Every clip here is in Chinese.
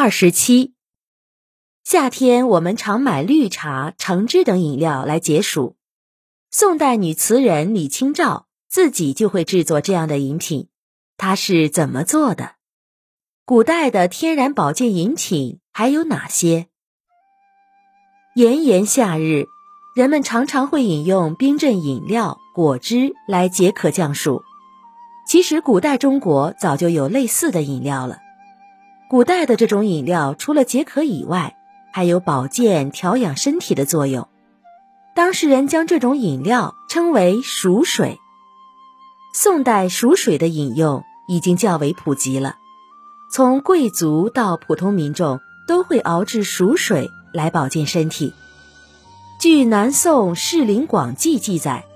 二十七，夏天我们常买绿茶、橙汁等饮料来解暑。宋代女词人李清照自己就会制作这样的饮品，她是怎么做的？古代的天然保健饮品还有哪些？炎炎夏日，人们常常会饮用冰镇饮料、果汁来解渴降暑。其实，古代中国早就有类似的饮料了。古代的这种饮料，除了解渴以外，还有保健调养身体的作用。当事人将这种饮料称为暑水。宋代熟水的饮用已经较为普及了，从贵族到普通民众都会熬制熟水来保健身体。据南宋《士林广记》记载，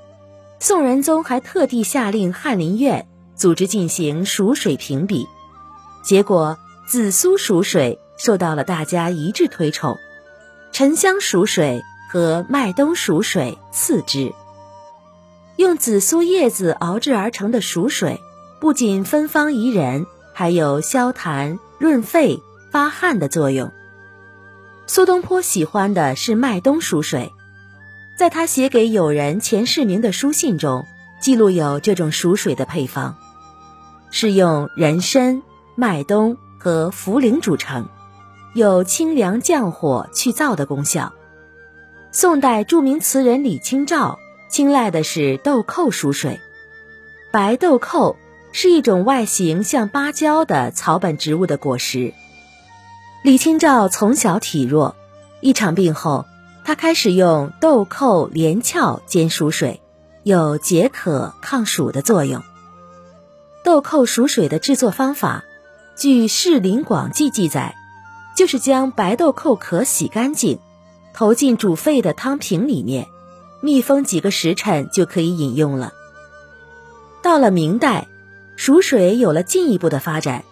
宋仁宗还特地下令翰林院组织进行熟水评比，结果。紫苏熟水受到了大家一致推崇，沉香熟水和麦冬熟水次之。用紫苏叶子熬制而成的熟水，不仅芬芳宜人，还有消痰、润肺、发汗的作用。苏东坡喜欢的是麦冬熟水，在他写给友人钱世明的书信中，记录有这种熟水的配方，是用人参、麦冬。和茯苓组成，有清凉降火、去燥的功效。宋代著名词人李清照青睐的是豆蔻熟水。白豆蔻是一种外形像芭蕉的草本植物的果实。李清照从小体弱，一场病后，他开始用豆蔻连翘煎熟水，有解渴抗暑的作用。豆蔻熟水的制作方法。据《士林广记》记载，就是将白豆蔻壳洗干净，投进煮沸的汤瓶里面，密封几个时辰就可以饮用了。到了明代，熟水有了进一步的发展，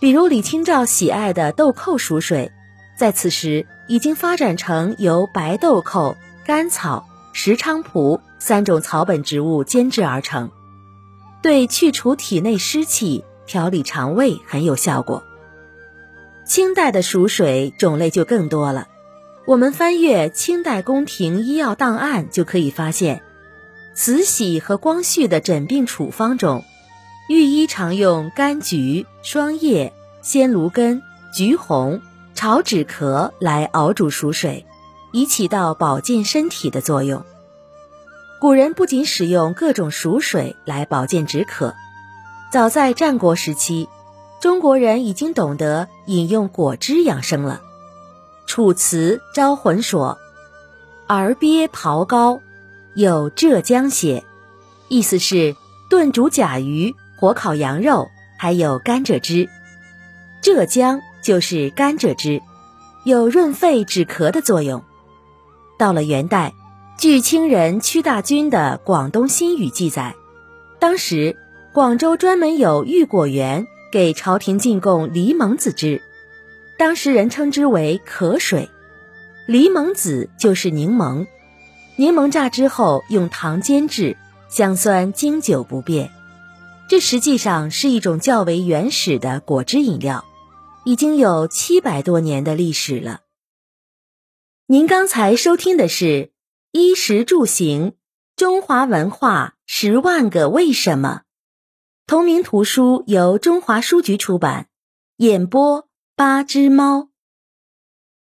比如李清照喜爱的豆蔻熟水，在此时已经发展成由白豆蔻、甘草、石菖蒲三种草本植物煎制而成，对去除体内湿气。调理肠胃很有效果。清代的熟水种类就更多了，我们翻阅清代宫廷医药档案就可以发现，慈禧和光绪的诊病处方中，御医常用柑橘、霜叶、鲜芦根、橘红、炒止咳来熬煮熟水，以起到保健身体的作用。古人不仅使用各种熟水来保健止渴。早在战国时期，中国人已经懂得饮用果汁养生了。《楚辞·招魂》说：“儿鳖刨膏，有浙江血。”意思是炖煮甲鱼、火烤羊肉，还有甘蔗汁。浙江就是甘蔗汁，有润肺止咳的作用。到了元代，据清人屈大均的《广东新语》记载，当时。广州专门有御果园给朝廷进贡梨蒙子汁，当时人称之为渴水。梨蒙子就是柠檬，柠檬榨汁后用糖煎制，香酸经久不变。这实际上是一种较为原始的果汁饮料，已经有七百多年的历史了。您刚才收听的是《衣食住行：中华文化十万个为什么》。同名图书由中华书局出版，演播八只猫。